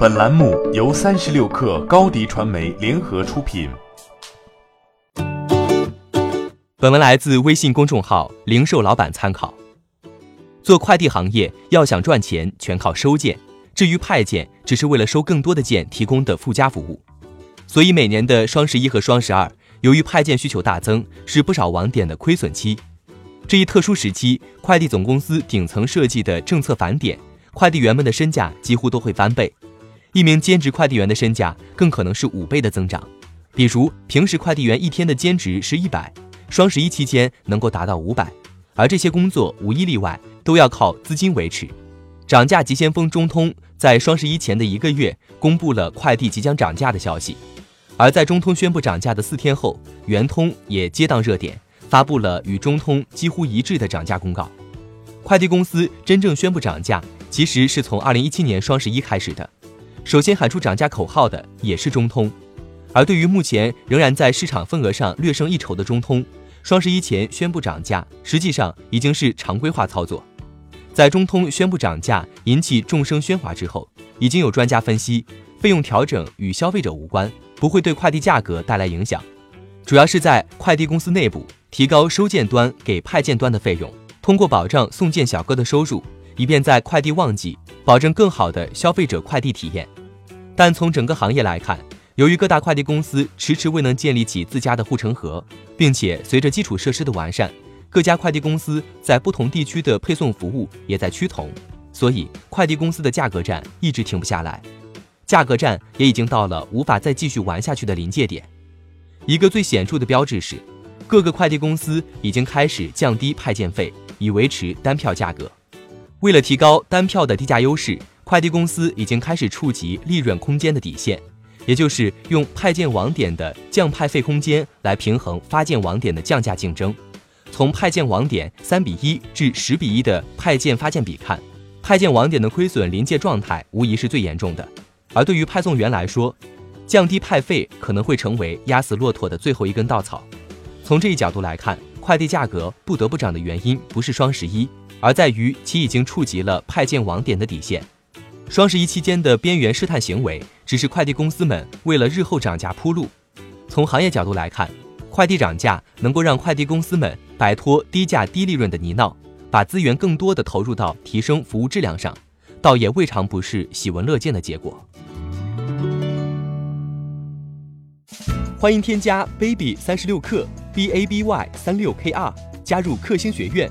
本栏目由三十六氪高低传媒联合出品。本文来自微信公众号“零售老板参考”。做快递行业要想赚钱，全靠收件。至于派件，只是为了收更多的件提供的附加服务。所以每年的双十一和双十二，由于派件需求大增，是不少网点的亏损期。这一特殊时期，快递总公司顶层设计的政策返点，快递员们的身价几乎都会翻倍。一名兼职快递员的身价更可能是五倍的增长，比如平时快递员一天的兼职是一百，双十一期间能够达到五百，而这些工作无一例外都要靠资金维持。涨价急先锋中通在双十一前的一个月公布了快递即将涨价的消息，而在中通宣布涨价的四天后，圆通也接档热点，发布了与中通几乎一致的涨价公告。快递公司真正宣布涨价，其实是从二零一七年双十一开始的。首先喊出涨价口号的也是中通，而对于目前仍然在市场份额上略胜一筹的中通，双十一前宣布涨价，实际上已经是常规化操作。在中通宣布涨价引起众生喧哗之后，已经有专家分析，费用调整与消费者无关，不会对快递价格带来影响，主要是在快递公司内部提高收件端给派件端的费用，通过保障送件小哥的收入，以便在快递旺季。保证更好的消费者快递体验，但从整个行业来看，由于各大快递公司迟迟未能建立起自家的护城河，并且随着基础设施的完善，各家快递公司在不同地区的配送服务也在趋同，所以快递公司的价格战一直停不下来，价格战也已经到了无法再继续玩下去的临界点。一个最显著的标志是，各个快递公司已经开始降低派件费，以维持单票价格。为了提高单票的低价优势，快递公司已经开始触及利润空间的底线，也就是用派件网点的降派费空间来平衡发件网点的降价竞争。从派件网点三比一至十比一的派件发件比看，派件网点的亏损临界状态无疑是最严重的。而对于派送员来说，降低派费可能会成为压死骆驼的最后一根稻草。从这一角度来看，快递价格不得不涨的原因不是双十一。而在于其已经触及了派件网点的底线。双十一期间的边缘试探行为，只是快递公司们为了日后涨价铺路。从行业角度来看，快递涨价能够让快递公司们摆脱低价低利润的泥淖，把资源更多的投入到提升服务质量上，倒也未尝不是喜闻乐见的结果。欢迎添加 baby 三十六克 b a b y 三六 k r 加入克星学院。